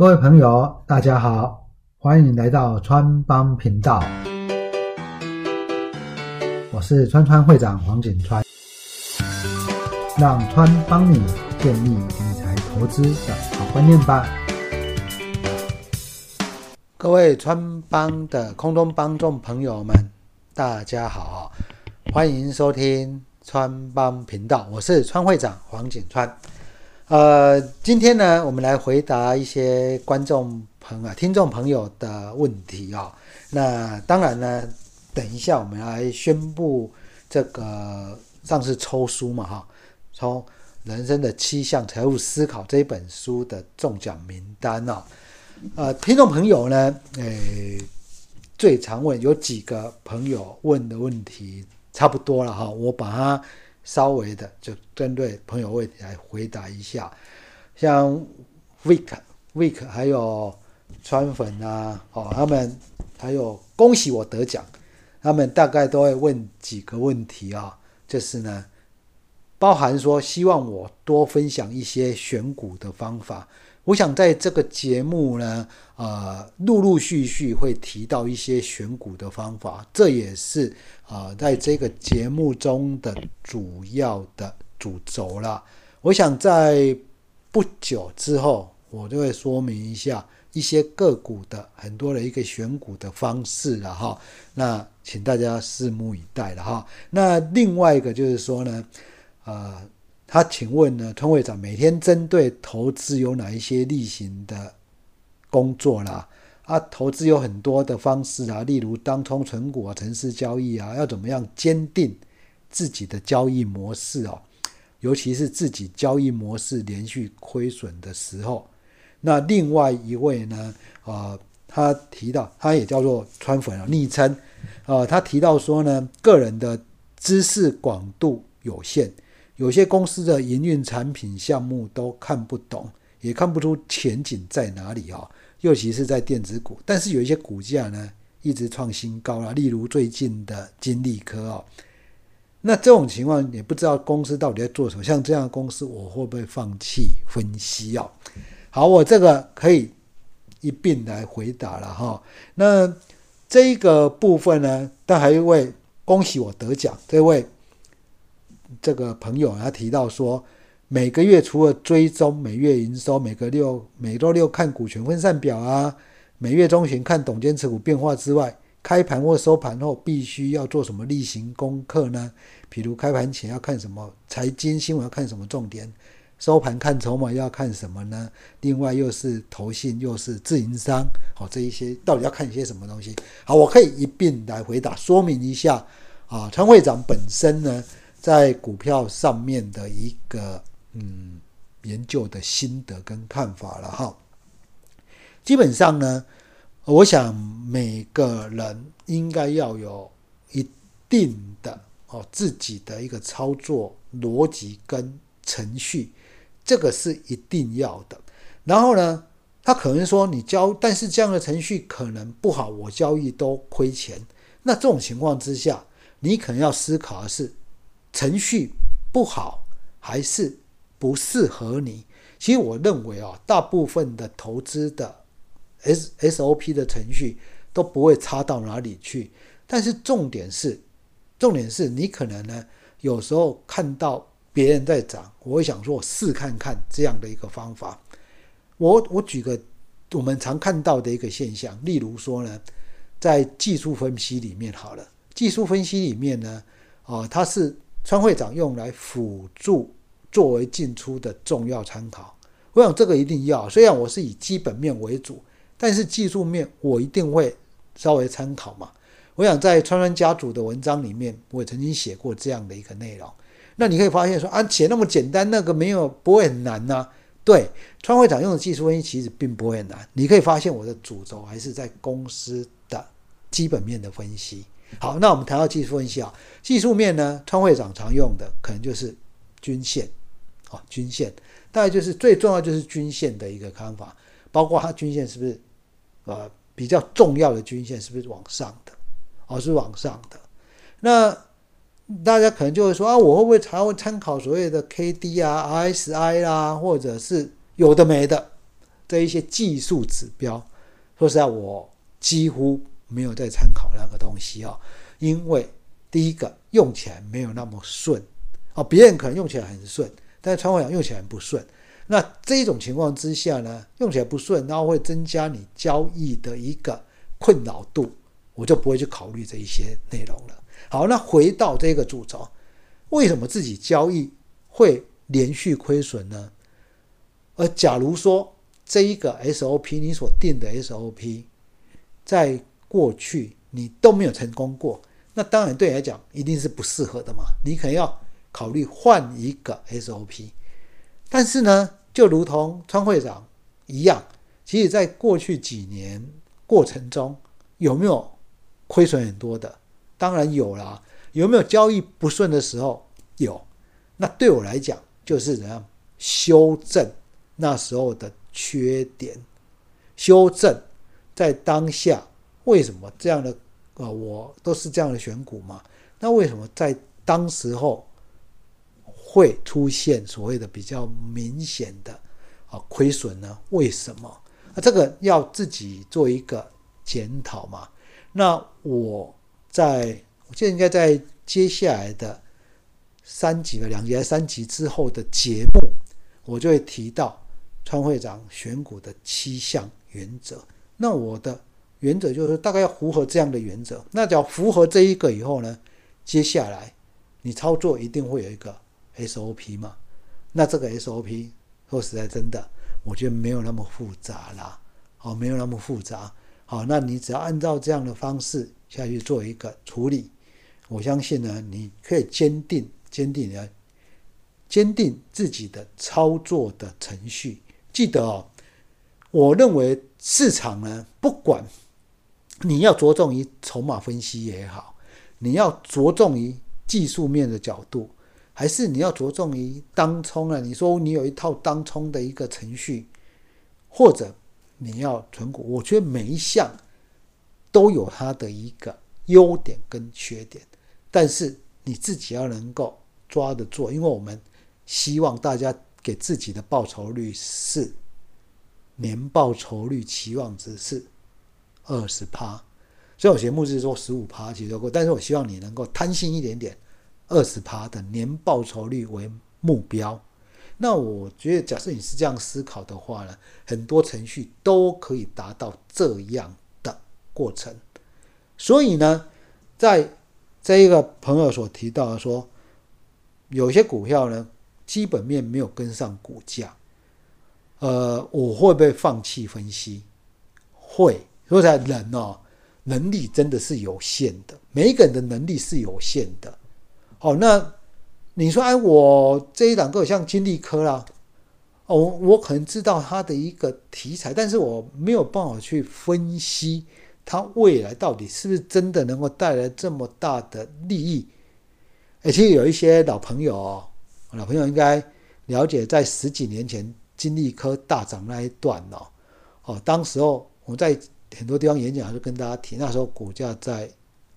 各位朋友，大家好，欢迎来到川帮频道。我是川川会长黄景川，让川帮你建立理财投资的好观念吧。各位川帮的空中帮众朋友们，大家好，欢迎收听川帮频道，我是川会长黄景川。呃，今天呢，我们来回答一些观众朋友、听众朋友的问题啊。那当然呢，等一下我们来宣布这个上次抽书嘛，哈，抽《人生的七项财务思考》这本书的中奖名单哦。呃，听众朋友呢，诶，最常问有几个朋友问的问题差不多了哈，我把它。稍微的就针对朋友问题来回答一下，像 Week Week 还有川粉啊，哦，他们还有恭喜我得奖，他们大概都会问几个问题啊，就是呢，包含说希望我多分享一些选股的方法。我想在这个节目呢，呃，陆陆续续会提到一些选股的方法，这也是啊，在这个节目中的主要的主轴了。我想在不久之后，我就会说明一下一些个股的很多的一个选股的方式了哈。那请大家拭目以待了哈。那另外一个就是说呢，呃。他请问呢，村会长每天针对投资有哪一些例行的工作啦？啊，投资有很多的方式啊，例如当冲存股啊、城市交易啊，要怎么样坚定自己的交易模式哦？尤其是自己交易模式连续亏损的时候。那另外一位呢，啊，他提到他也叫做川粉啊，昵称啊，他提到说呢，个人的知识广度有限。有些公司的营运产品项目都看不懂，也看不出前景在哪里啊，尤其是在电子股。但是有一些股价呢一直创新高了，例如最近的金利科哦。那这种情况也不知道公司到底在做什么。像这样的公司，我会不会放弃分析啊？好，我这个可以一并来回答了哈。那这个部分呢，但还有一位恭喜我得奖这位。这个朋友他提到说，每个月除了追踪每月营收，每个六每周六看股权分散表啊，每月中旬看董监持股变化之外，开盘或收盘后必须要做什么例行功课呢？比如开盘前要看什么财经新闻，要看什么重点，收盘看筹码要看什么呢？另外又是投信又是自营商，好这一些到底要看一些什么东西？好，我可以一并来回答说明一下啊，川会长本身呢。在股票上面的一个嗯研究的心得跟看法了哈，基本上呢，我想每个人应该要有一定的哦自己的一个操作逻辑跟程序，这个是一定要的。然后呢，他可能说你交，但是这样的程序可能不好，我交易都亏钱。那这种情况之下，你可能要思考的是。程序不好还是不适合你？其实我认为啊，大部分的投资的 S S O P 的程序都不会差到哪里去。但是重点是，重点是你可能呢，有时候看到别人在涨，我会想说，我试看看这样的一个方法。我我举个我们常看到的一个现象，例如说呢，在技术分析里面，好了，技术分析里面呢，啊，它是。川会长用来辅助作为进出的重要参考，我想这个一定要。虽然我是以基本面为主，但是技术面我一定会稍微参考嘛。我想在川川家族的文章里面，我曾经写过这样的一个内容。那你可以发现说啊，写那么简单，那个没有不会很难呐。对，川会长用的技术分析其实并不会很难。你可以发现我的主轴还是在公司的基本面的分析。好，那我们谈到技术分析啊，技术面呢，川会长常用的可能就是均线，啊，均线，大概就是最重要就是均线的一个看法，包括它均线是不是呃比较重要的均线是不是往上的，哦是往上的，那大家可能就会说啊，我会不会还会参考所谓的 K D 啊、R S I 啦，或者是有的没的，这一些技术指标，说实在，我几乎没有在参考那个东西啊，因为第一个用起来没有那么顺哦，别人可能用起来很顺，但是川会长用起来很不顺。那这一种情况之下呢，用起来不顺，然后会增加你交易的一个困扰度，我就不会去考虑这一些内容了。好，那回到这个主轴，为什么自己交易会连续亏损呢？而假如说这一个 SOP 你所定的 SOP，在过去你都没有成功过，那当然对你来讲一定是不适合的嘛，你可能要考虑换一个 SOP。但是呢？就如同川会长一样，其实在过去几年过程中，有没有亏损很多的？当然有啦。有没有交易不顺的时候？有。那对我来讲，就是怎样修正那时候的缺点，修正在当下为什么这样的啊？我都是这样的选股嘛？那为什么在当时候？会出现所谓的比较明显的啊亏损呢？为什么？那这个要自己做一个检讨嘛。那我在我记得应该在接下来的三集的两集还三集之后的节目，我就会提到川会长选股的七项原则。那我的原则就是大概要符合这样的原则。那只要符合这一个以后呢，接下来你操作一定会有一个。SOP 嘛，那这个 SOP 说实在真的，我觉得没有那么复杂啦，哦，没有那么复杂，好，那你只要按照这样的方式下去做一个处理，我相信呢，你可以坚定、坚定的、坚定自己的操作的程序。记得哦，我认为市场呢，不管你要着重于筹码分析也好，你要着重于技术面的角度。还是你要着重于当冲啊？你说你有一套当冲的一个程序，或者你要存股，我觉得每一项都有它的一个优点跟缺点，但是你自己要能够抓得住，因为我们希望大家给自己的报酬率是年报酬率期望值是二十趴，所以我节目是说十五趴其实够，但是我希望你能够贪心一点点。二十趴的年报酬率为目标，那我觉得，假设你是这样思考的话呢，很多程序都可以达到这样的过程。所以呢，在这一个朋友所提到的说，有些股票呢，基本面没有跟上股价，呃，我会不会放弃分析？会。说在人哦，能力真的是有限的，每一个人的能力是有限的。哦，那你说，哎，我这一档个像金利科啦，哦，我可能知道它的一个题材，但是我没有办法去分析它未来到底是不是真的能够带来这么大的利益。而且有一些老朋友哦，老朋友应该了解，在十几年前金利科大涨那一段哦，哦，当时候我在很多地方演讲，还是跟大家提，那时候股价在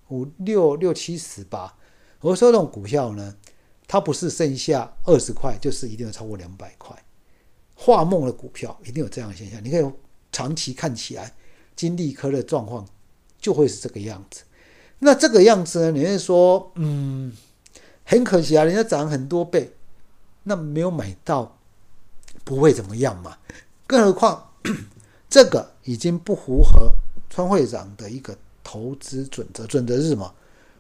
五六六七十吧。我说这种股票呢，它不是剩下二十块，就是一定要超过两百块。画梦的股票一定有这样的现象，你可以长期看起来，金利科的状况就会是这个样子。那这个样子呢，你会说，嗯，很可惜啊，人家涨很多倍，那没有买到，不会怎么样嘛。更何况这个已经不符合川会长的一个投资准则，准则是什么？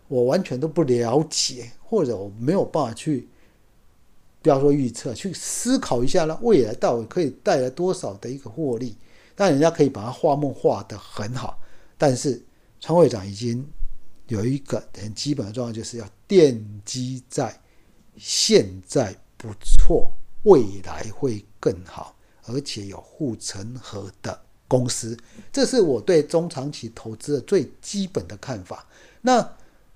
我完全都不了解，或者我没有办法去，不要说预测，去思考一下呢，未来到底可以带来多少的一个获利？但人家可以把它画梦画得很好，但是川会长已经有一个很基本的状况，就是要奠基在现在不错，未来会更好，而且有护城河的公司，这是我对中长期投资的最基本的看法。那。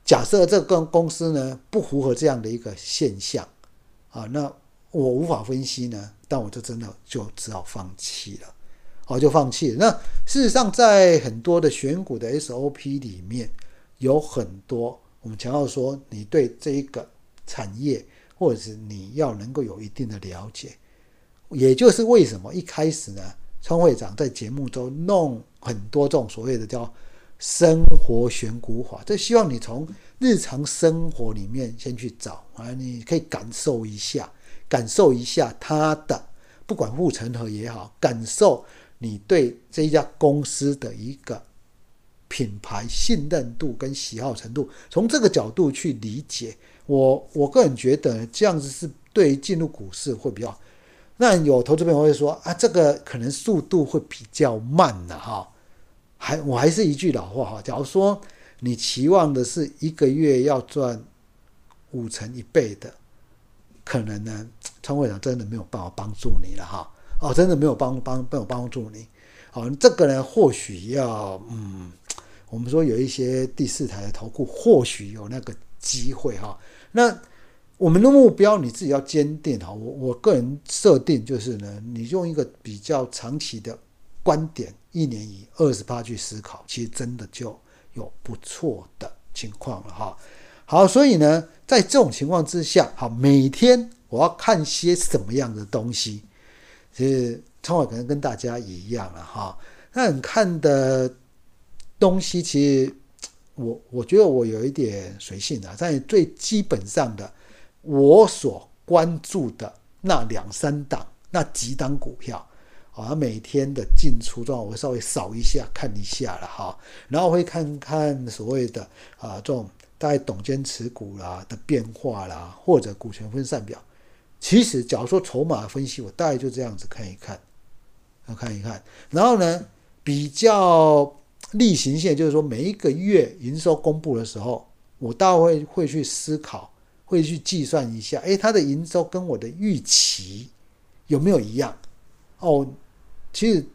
假设这个公司呢不符合这样的一个现象，啊，那我无法分析呢，但我就真的就只好放弃了，哦，就放弃了。那事实上，在很多的选股的 SOP 里面，有很多我们强调说，你对这一个产业，或者是你要能够有一定的了解，也就是为什么一开始呢，川会长在节目中弄很多这种所谓的叫生活选股法，这希望你从日常生活里面先去找啊，你可以感受一下，感受一下它的不管护城河也好，感受你对这一家公司的一个品牌信任度跟喜好程度，从这个角度去理解。我我个人觉得这样子是对进入股市会比较。那有投资朋友会说啊，这个可能速度会比较慢的哈。还我还是一句老话哈，假如说你期望的是一个月要赚五成一倍的，可能呢，创会长真的没有办法帮助你了哈。哦，真的没有帮帮没有帮助你。哦，这个呢，或许要嗯，我们说有一些第四台的投顾，或许有那个机会哈。那我们的目标你自己要坚定哈。我我个人设定就是呢，你用一个比较长期的观点，一年以二十八去思考，其实真的就有不错的情况了哈。好，所以呢，在这种情况之下，好，每天我要看些什么样的东西，其实创伟可能跟大家一样了哈。那你看的东西，其实。我我觉得我有一点随性啊，在最基本上的，我所关注的那两三档、那几档股票，啊，每天的进出状况我会稍微扫一下看一下了哈，然后会看看所谓的啊这种大概董监持股啦的变化啦，或者股权分散表。其实假如说筹码分析，我大概就这样子看一看，要看一看，然后呢比较。例行线就是说，每一个月营收公布的时候，我大概会会去思考，会去计算一下，哎，它的营收跟我的预期有没有一样？哦，其实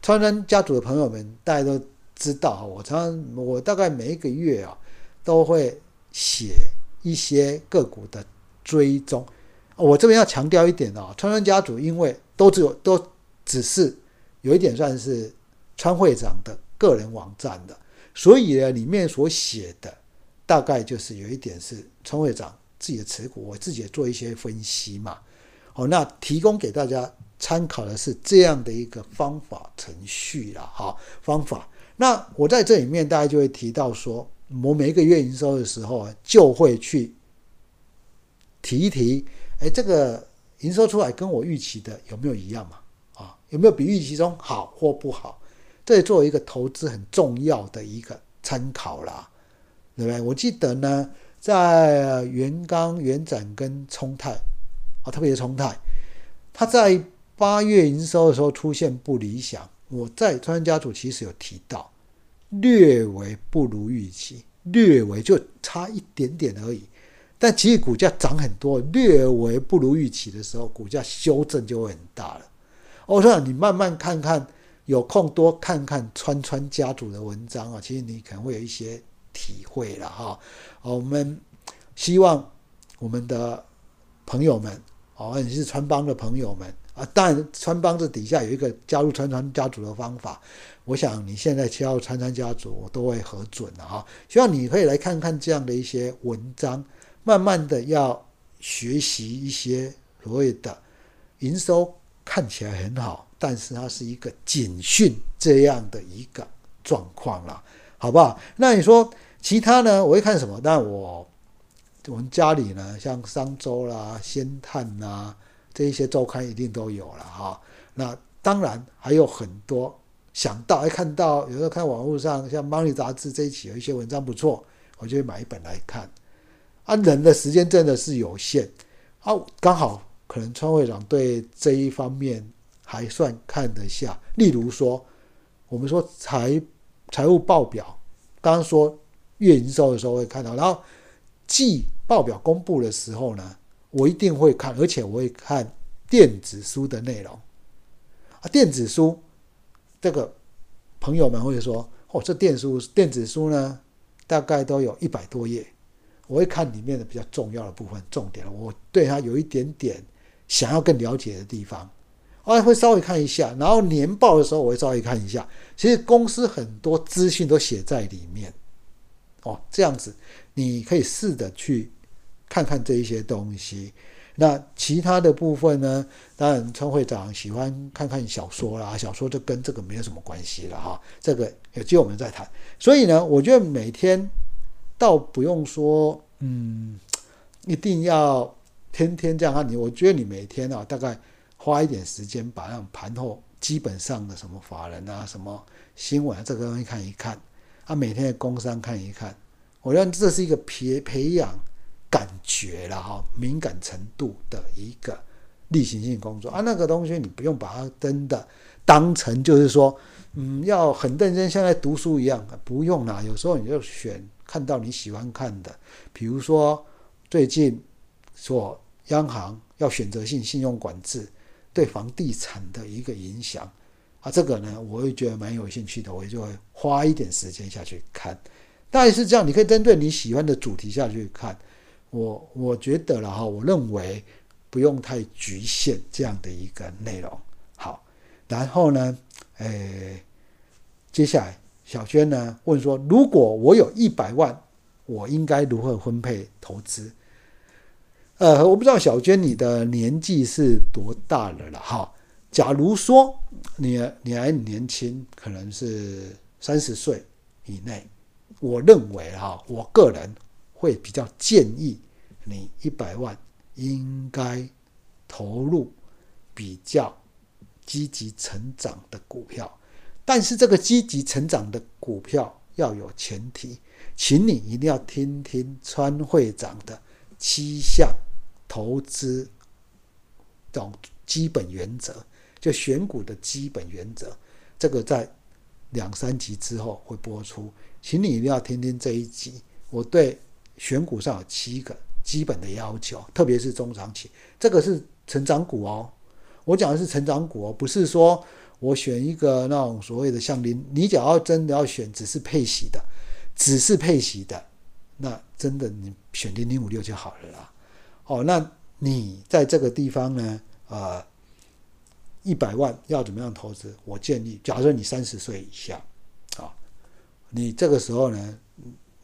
川川家族的朋友们大家都知道，我常常我大概每一个月啊都会写一些个股的追踪。我这边要强调一点哦，川川家族因为都只有都只是有一点算是川会长的。个人网站的，所以呢，里面所写的大概就是有一点是川会长自己的持股，我自己也做一些分析嘛。好，那提供给大家参考的是这样的一个方法程序了，哈，方法。那我在这里面大家就会提到说，我每一个月营收的时候，就会去提一提，哎，这个营收出来跟我预期的有没有一样嘛？啊，有没有比预期中好或不好？这作为一个投资很重要的一个参考啦，对不对？我记得呢，在原刚、原展跟冲泰，啊，特别是冲泰，它在八月营收的时候出现不理想。我在川家族其实有提到，略微不如预期，略微就差一点点而已。但其实股价涨很多，略微不如预期的时候，股价修正就会很大了。我说你慢慢看看。有空多看看川川家族的文章啊，其实你可能会有一些体会了哈。我们希望我们的朋友们，哦，你是川帮的朋友们啊，当然川帮这底下有一个加入川川家族的方法。我想你现在加入川川家族，我都会核准的哈。希望你可以来看看这样的一些文章，慢慢的要学习一些所谓的营收看起来很好。但是它是一个警讯这样的一个状况了，好不好？那你说其他呢？我会看什么？但我我们家里呢，像商周啦、先探呐这一些周刊一定都有了哈。那当然还有很多想到，哎，看到有时候看网络上像《Money》杂志这一期有一些文章不错，我就会买一本来看。啊，人的时间真的是有限，啊，刚好可能川会长对这一方面。还算看得下，例如说，我们说财财务报表，刚刚说月营收的时候会看到，然后季报表公布的时候呢，我一定会看，而且我会看电子书的内容啊。电子书这个朋友们会说，哦，这电书电子书呢，大概都有一百多页，我会看里面的比较重要的部分，重点，我对它有一点点想要更了解的地方。我会稍微看一下，然后年报的时候我会稍微看一下。其实公司很多资讯都写在里面，哦，这样子你可以试着去看看这一些东西。那其他的部分呢？当然，川会长喜欢看看小说啦，小说就跟这个没有什么关系了哈。这个有机会我们再谈。所以呢，我觉得每天倒不用说，嗯，一定要天天这样看你。我觉得你每天啊，大概花一点时间把那种盘后基本上的什么法人啊、什么新闻这个东西看一看，啊，每天的工商看一看。我认为这是一个培培养。感觉了哈，敏感程度的一个例行性工作啊，那个东西你不用把它真的当成就是说，嗯，要很认真像在读书一样，不用啦。有时候你就选看到你喜欢看的，比如说最近说央行要选择性信用管制对房地产的一个影响啊，这个呢，我会觉得蛮有兴趣的，我就会花一点时间下去看。大概是这样，你可以针对你喜欢的主题下去看。我我觉得了哈，我认为不用太局限这样的一个内容。好，然后呢，诶，接下来小娟呢问说，如果我有一百万，我应该如何分配投资？呃，我不知道小娟你的年纪是多大了了哈。假如说你你还年轻，可能是三十岁以内，我认为哈，我个人。会比较建议你一百万应该投入比较积极成长的股票，但是这个积极成长的股票要有前提，请你一定要听听川会长的七项投资种基本原则，就选股的基本原则，这个在两三集之后会播出，请你一定要听听这一集，我对。选股上有七个基本的要求，特别是中长期，这个是成长股哦。我讲的是成长股哦，不是说我选一个那种所谓的像零，你只要真的要选只是配息的，只是配息的，那真的你选零零五六就好了啦。哦，那你在这个地方呢，呃，一百万要怎么样投资？我建议，假设你三十岁以下，啊，你这个时候呢？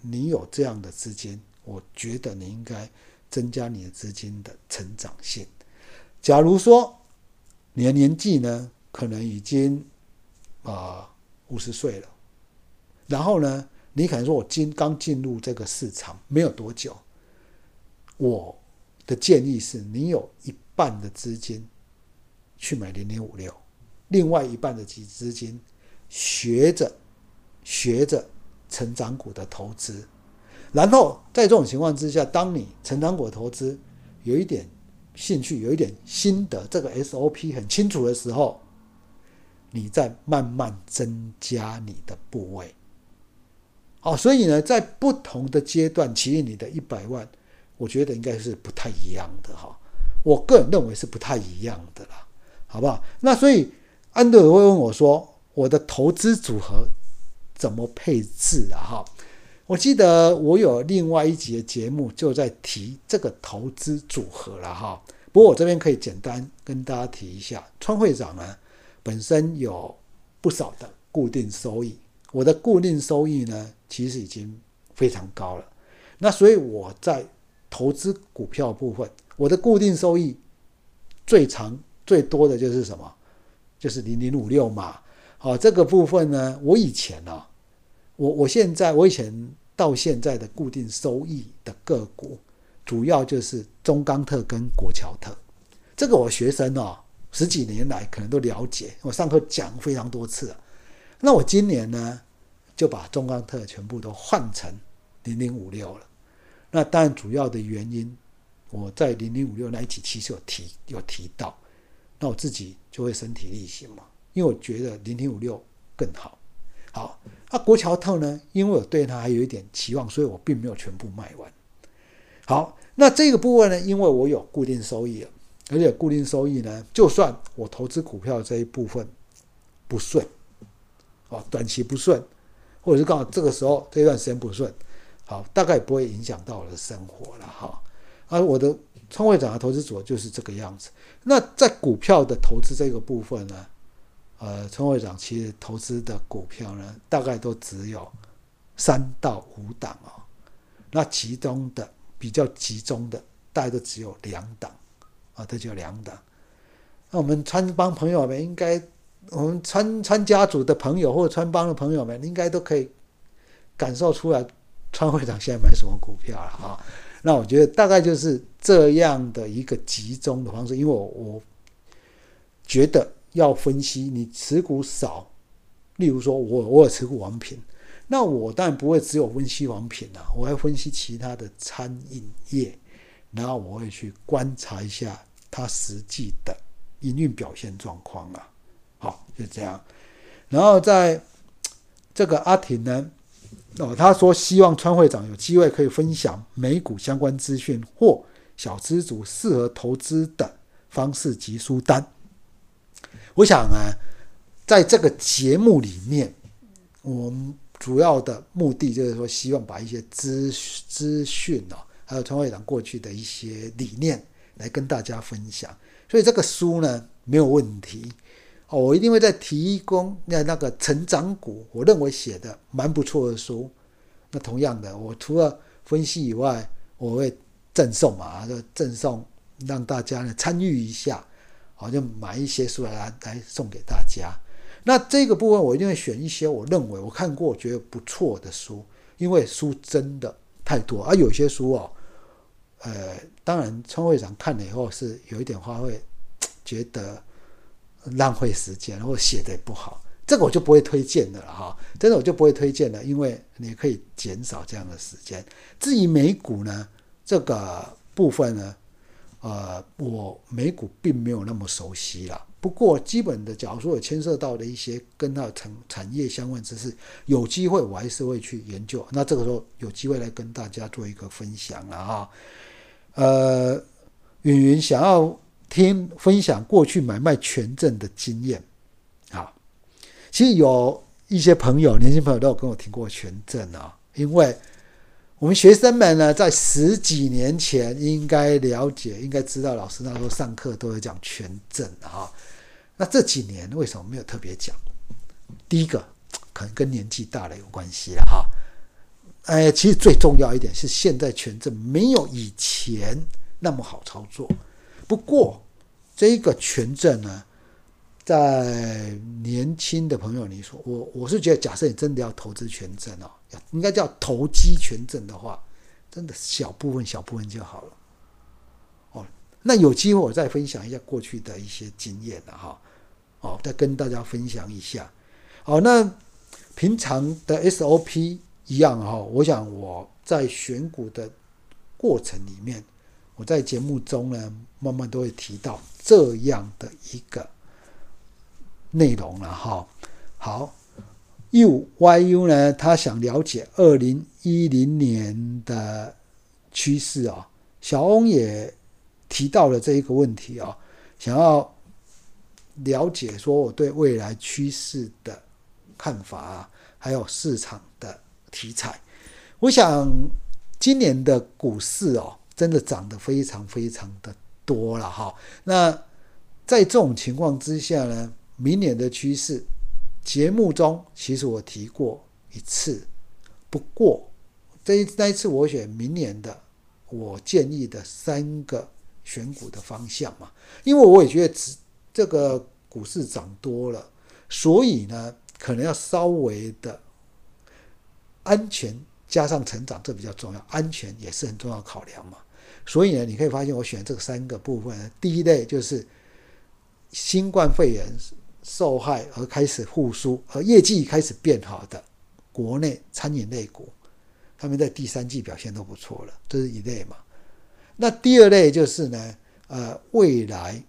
你有这样的资金，我觉得你应该增加你的资金的成长性。假如说你的年纪呢，可能已经啊五十岁了，然后呢，你可能说我今刚进入这个市场没有多久，我的建议是你有一半的资金去买零零五六，另外一半的资资金学着学着。成长股的投资，然后在这种情况之下，当你成长股投资有一点兴趣、有一点心得，这个 SOP 很清楚的时候，你再慢慢增加你的部位。哦，所以呢，在不同的阶段，其实你的一百万，我觉得应该是不太一样的哈。我个人认为是不太一样的啦，好不好？那所以安德尔会问我说，我的投资组合。怎么配置啊？哈，我记得我有另外一集的节目就在提这个投资组合了哈。不过我这边可以简单跟大家提一下，川会长呢本身有不少的固定收益，我的固定收益呢其实已经非常高了。那所以我在投资股票部分，我的固定收益最长最多的就是什么？就是零零五六嘛。好，这个部分呢，我以前呢，我我现在我以前到现在的固定收益的个股，主要就是中钢特跟国桥特。这个我学生哦，十几年来可能都了解，我上课讲非常多次了。那我今年呢，就把中钢特全部都换成零零五六了。那当然主要的原因，我在零零五六那一期其实有提有提到，那我自己就会身体力行嘛。因为我觉得零零五六更好，好，那国桥特呢？因为我对它还有一点期望，所以我并没有全部卖完。好，那这个部分呢？因为我有固定收益了，而且固定收益呢，就算我投资股票这一部分不顺，哦，短期不顺，或者是刚好这个时候这段时间不顺，好，大概不会影响到我的生活了哈。而我的创会长的投资组合就是这个样子。那在股票的投资这个部分呢？呃，陈会长其实投资的股票呢，大概都只有三到五档哦。那其中的比较集中的，大概都只有两档啊，这就两档。那我们川帮朋友们应该，我们川川家族的朋友或者川帮的朋友们，应该都可以感受出来，川会长现在买什么股票了啊？那我觉得大概就是这样的一个集中的方式，因为我我觉得要分析你持股少，例如说我我有持股王品。那我当然不会只有分析王品啊，我还分析其他的餐饮业，然后我会去观察一下它实际的营运表现状况啊。好，就这样。然后在这个阿婷呢，哦，他说希望川会长有机会可以分享美股相关资讯或小资主适合投资的方式及书单。我想啊，在这个节目里面，我们。主要的目的就是说，希望把一些资资讯哦，还有川会长过去的一些理念来跟大家分享。所以这个书呢没有问题我一定会再提供那那个成长股，我认为写的蛮不错的书。那同样的，我除了分析以外，我会赠送嘛，就赠送让大家呢参与一下，好，就买一些书来来送给大家。那这个部分我一定会选一些我认为我看过觉得不错的书，因为书真的太多，而有些书哦，呃，当然川会长看了以后是有一点话会觉得浪费时间，或写的也不好，这个我就不会推荐的了哈，真的我就不会推荐了，因为你可以减少这样的时间。至于美股呢，这个部分呢，呃，我美股并没有那么熟悉了。不过，基本的，假如说有牵涉到的一些跟它产产业相关知识，有机会我还是会去研究。那这个时候有机会来跟大家做一个分享了哈。呃，云云想要听分享过去买卖权证的经验啊。其实有一些朋友，年轻朋友都有跟我听过权证啊，因为我们学生们呢，在十几年前应该了解，应该知道，老师那时候上课都有讲权证啊。那这几年为什么没有特别讲？第一个可能跟年纪大了有关系了哈。哎，其实最重要一点是，现在权证没有以前那么好操作。不过，这个权证呢，在年轻的朋友，你说我我是觉得，假设你真的要投资权证哦，应该叫投机权证的话，真的小部分小部分就好了。哦，那有机会我再分享一下过去的一些经验了哈。哦，再跟大家分享一下。好，那平常的 SOP 一样哈。我想我在选股的过程里面，我在节目中呢，慢慢都会提到这样的一个内容了哈。好，UYU 呢，他想了解二零一零年的趋势啊。小翁也提到了这一个问题啊，想要。了解说我对未来趋势的看法啊，还有市场的题材，我想今年的股市哦，真的涨得非常非常的多了哈。那在这种情况之下呢，明年的趋势，节目中其实我提过一次，不过这一那一次我选明年的我建议的三个选股的方向嘛，因为我也觉得只。这个股市涨多了，所以呢，可能要稍微的安全加上成长，这比较重要。安全也是很重要考量嘛。所以呢，你可以发现我选这三个部分，第一类就是新冠肺炎受害而开始复苏，而业绩开始变好的国内餐饮类股，他们在第三季表现都不错了，这是一类嘛。那第二类就是呢，呃，未来。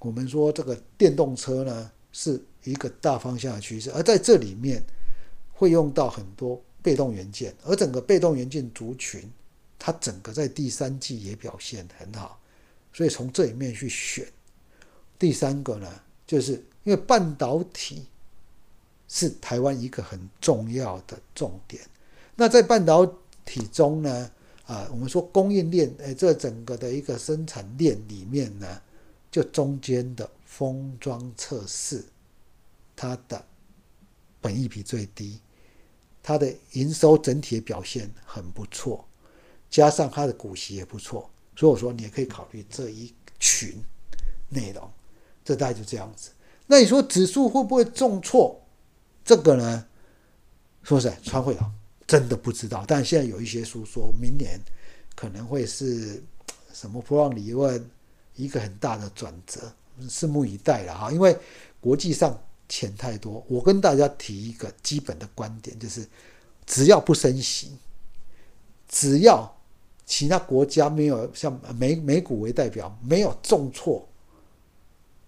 我们说这个电动车呢是一个大方向的趋势，而在这里面会用到很多被动元件，而整个被动元件族群，它整个在第三季也表现很好，所以从这里面去选。第三个呢，就是因为半导体是台湾一个很重要的重点，那在半导体中呢，啊，我们说供应链，哎，这整个的一个生产链里面呢。就中间的封装测试，它的本益比最低，它的营收整体表现很不错，加上它的股息也不错，所以我说你也可以考虑这一群内容，这大概就这样子。那你说指数会不会重挫？这个呢，说实在，川会长真的不知道。但现在有一些书说明年可能会是什么波浪理论一个很大的转折，拭目以待了哈。因为国际上钱太多，我跟大家提一个基本的观点，就是只要不升息，只要其他国家没有像美美股为代表没有重挫，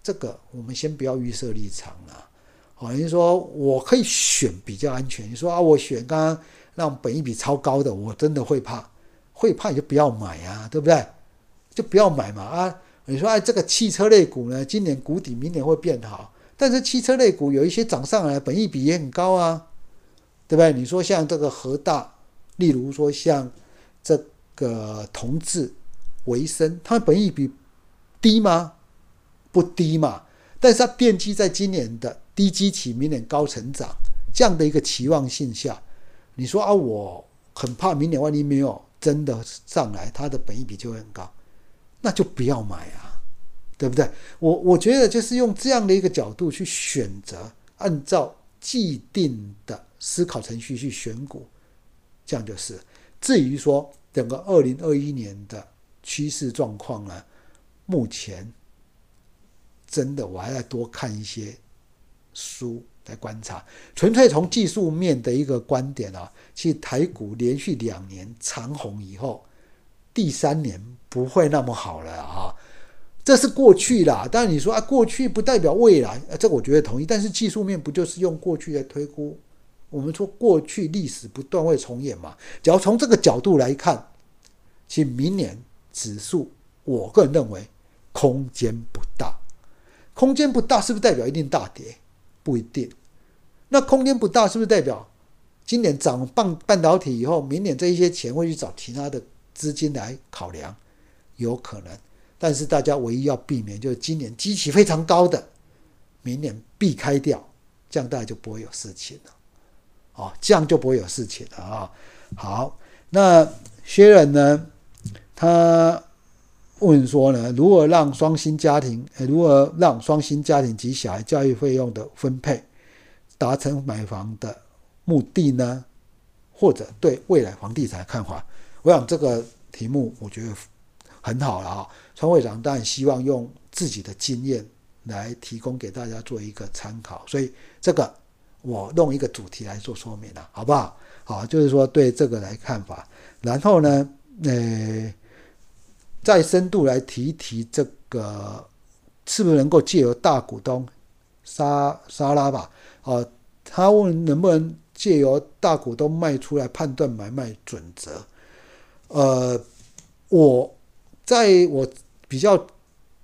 这个我们先不要预设立场了。好，你说我可以选比较安全。你说啊，我选刚刚让本一比超高的，我真的会怕，会怕你就不要买啊，对不对？就不要买嘛啊！你说哎，这个汽车类股呢，今年谷底，明年会变好，但是汽车类股有一些涨上来，本一比也很高啊，对不对？你说像这个核大，例如说像这个同志、为生，它本益比低吗？不低嘛，但是它奠基在今年的。低基期，明年高成长，这样的一个期望性下，你说啊，我很怕明年万一没有真的上来，它的本益比就会很高，那就不要买啊，对不对？我我觉得就是用这样的一个角度去选择，按照既定的思考程序去选股，这样就是。至于说整个二零二一年的趋势状况呢，目前真的我还要多看一些。书来观察，纯粹从技术面的一个观点啊，其实台股连续两年长红以后，第三年不会那么好了啊，这是过去啦。但是你说啊，过去不代表未来，啊这个我觉得同意。但是技术面不就是用过去来推估？我们说过去历史不断会重演嘛。只要从这个角度来看，其实明年指数，我个人认为空间不大，空间不大是不是代表一定大跌？不一定，那空间不大，是不是代表今年涨半半导体以后，明年这一些钱会去找其他的资金来考量？有可能，但是大家唯一要避免就是今年基期非常高的，明年避开掉，这样大家就不会有事情了。哦，这样就不会有事情了啊。好，那薛仁呢？他。问说呢，如何让双薪家庭，如何让双薪家庭及小孩教育费用的分配达成买房的目的呢？或者对未来房地产的看法？我想这个题目我觉得很好了啊。川会长当然希望用自己的经验来提供给大家做一个参考，所以这个我弄一个主题来做说明了，好不好？好，就是说对这个来看法，然后呢，呃。再深度来提一提这个，是不是能够借由大股东沙沙拉吧？啊，他问能不能借由大股东卖出来判断买卖准则？呃，我在我比较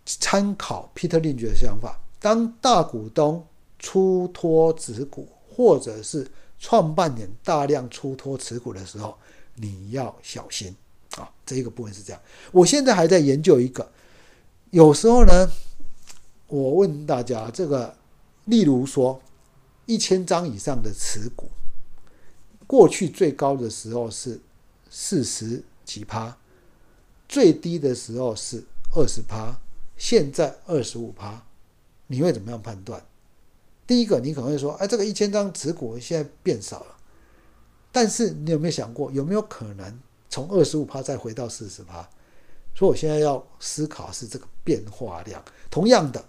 参考 Peter Lynch 的想法，当大股东出脱持股，或者是创办人大量出脱持股的时候，你要小心。啊，这一个部分是这样。我现在还在研究一个，有时候呢，我问大家，这个，例如说，一千张以上的持股，过去最高的时候是四十几趴，最低的时候是二十趴，现在二十五趴，你会怎么样判断？第一个，你可能会说，哎，这个一千张持股现在变少了，但是你有没有想过，有没有可能？从二十五趴再回到四十趴，所以我现在要思考是这个变化量。同样的，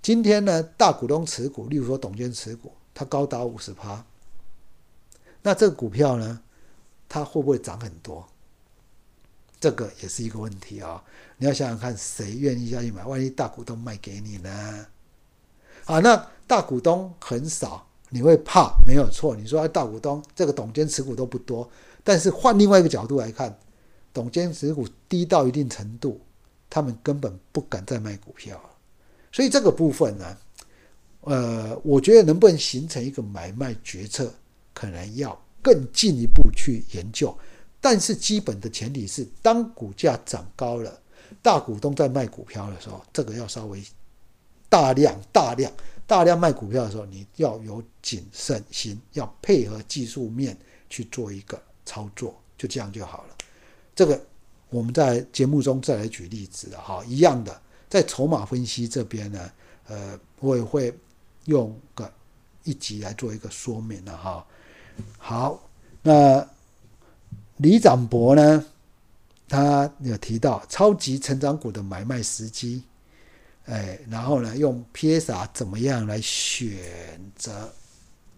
今天呢，大股东持股，例如说董监持股，它高达五十趴，那这个股票呢，它会不会涨很多？这个也是一个问题啊！你要想想看，谁愿意下去买？万一大股东卖给你呢？啊，那大股东很少，你会怕？没有错，你说大股东这个董监持股都不多。但是换另外一个角度来看，董监持股低到一定程度，他们根本不敢再卖股票所以这个部分呢，呃，我觉得能不能形成一个买卖决策，可能要更进一步去研究。但是基本的前提是，当股价涨高了，大股东在卖股票的时候，这个要稍微大量、大量、大量卖股票的时候，你要有谨慎心，要配合技术面去做一个。操作就这样就好了，这个我们在节目中再来举例子了哈，一样的，在筹码分析这边呢，呃，我也会用个一集来做一个说明了哈。好，那李展博呢，他有提到超级成长股的买卖时机，哎，然后呢，用 PSR 怎么样来选择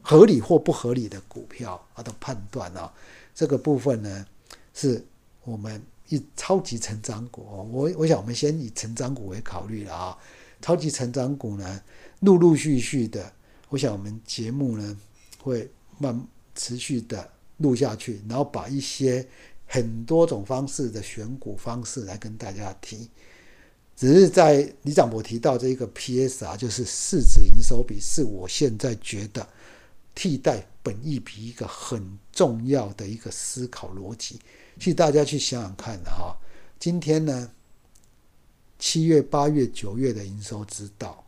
合理或不合理的股票它的判断啊，这个部分呢，是我们。一超级成长股，我我想我们先以成长股为考虑了啊。超级成长股呢，陆陆续续的，我想我们节目呢会慢持续的录下去，然后把一些很多种方式的选股方式来跟大家提。只是在李长博提到这一个 PSR，就是市值营收比，是我现在觉得替代本益比一个很重要的一个思考逻辑。去大家去想想看哈，今天呢，七月、八月、九月的营收知道，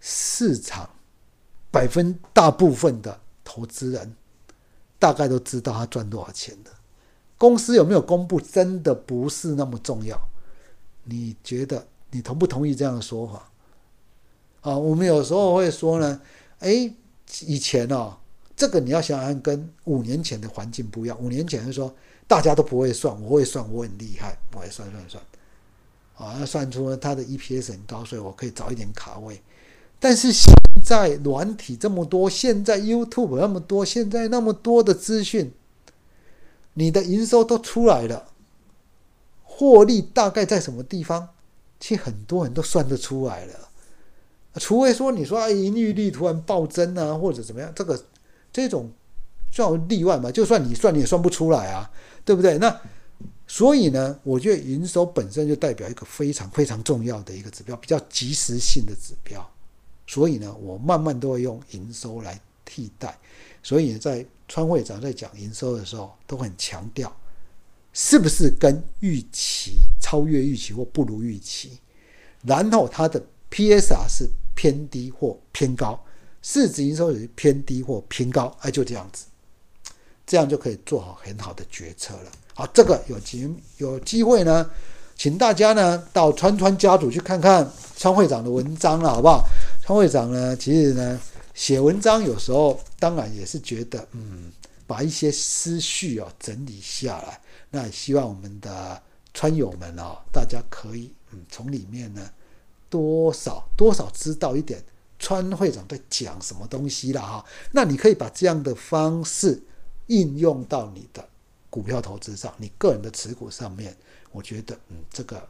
市场百分大部分的投资人大概都知道他赚多少钱的。公司有没有公布，真的不是那么重要。你觉得你同不同意这样的说法？啊，我们有时候会说呢，哎，以前哦。这个你要想想，跟五年前的环境不一样。五年前是说大家都不会算，我会算，我很厉害，我会算算算，啊，要算出它的 EPS 很高，所以我可以早一点卡位。但是现在软体这么多，现在 YouTube 那么多，现在那么多的资讯，你的营收都出来了，获利大概在什么地方，其实很多人都算得出来了。除非说你说啊，盈利率突然暴增啊，或者怎么样，这个。这种算例外嘛？就算你算，你也算不出来啊，对不对？那所以呢，我觉得营收本身就代表一个非常非常重要的一个指标，比较及时性的指标。所以呢，我慢慢都会用营收来替代。所以在川会长在讲营收的时候，都很强调是不是跟预期超越预期或不如预期，然后它的 PSR 是偏低或偏高。市值营收也是偏低或偏高，哎，就这样子，这样就可以做好很好的决策了。好，这个有机有机会呢，请大家呢到川川家族去看看川会长的文章了，好不好？川会长呢，其实呢写文章有时候当然也是觉得，嗯，把一些思绪哦整理下来，那也希望我们的川友们哦，大家可以嗯从里面呢多少多少知道一点。川会长在讲什么东西了哈？那你可以把这样的方式应用到你的股票投资上，你个人的持股上面。我觉得，嗯，这个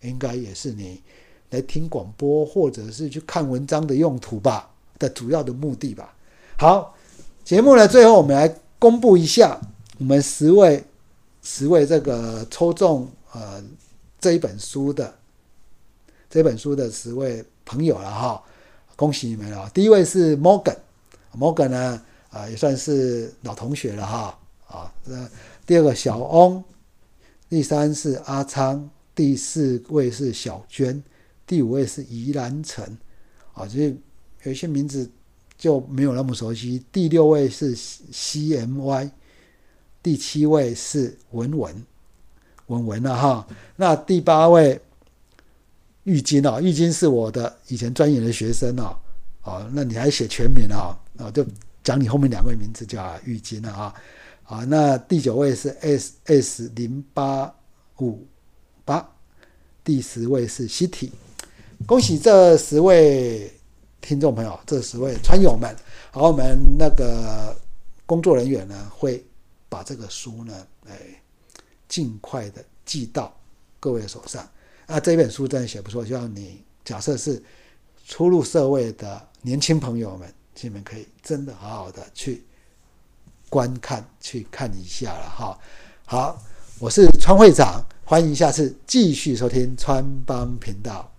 应该也是你来听广播或者是去看文章的用途吧，的主要的目的吧。好，节目呢最后我们来公布一下我们十位十位这个抽中呃这一本书的这本书的十位朋友了哈。恭喜你们了！第一位是 Morgan，Morgan 呢，啊也算是老同学了哈，啊，那第二个小翁，第三是阿昌，第四位是小娟，第五位是宜兰城，啊，就是有一些名字就没有那么熟悉。第六位是 CMY，第七位是文文，文文了哈。那第八位。玉金啊，玉金是我的以前专业的学生啊，啊，那你还写全名啊？啊，就讲你后面两位名字叫玉金了啊，啊，那第九位是 S S 零八五八，第十位是 City，恭喜这十位听众朋友，这十位川友们，好，我们那个工作人员呢会把这个书呢，哎，尽快的寄到各位手上。那这本书真的写不错，希望你假设是初入社会的年轻朋友们，你们可以真的好好的去观看、去看一下了哈。好，我是川会长，欢迎下次继续收听川帮频道。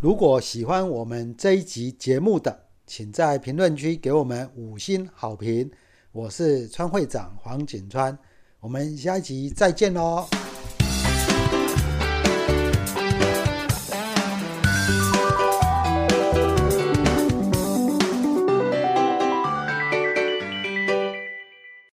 如果喜欢我们这一集节目的，请在评论区给我们五星好评。我是川会长黄景川，我们下一集再见喽。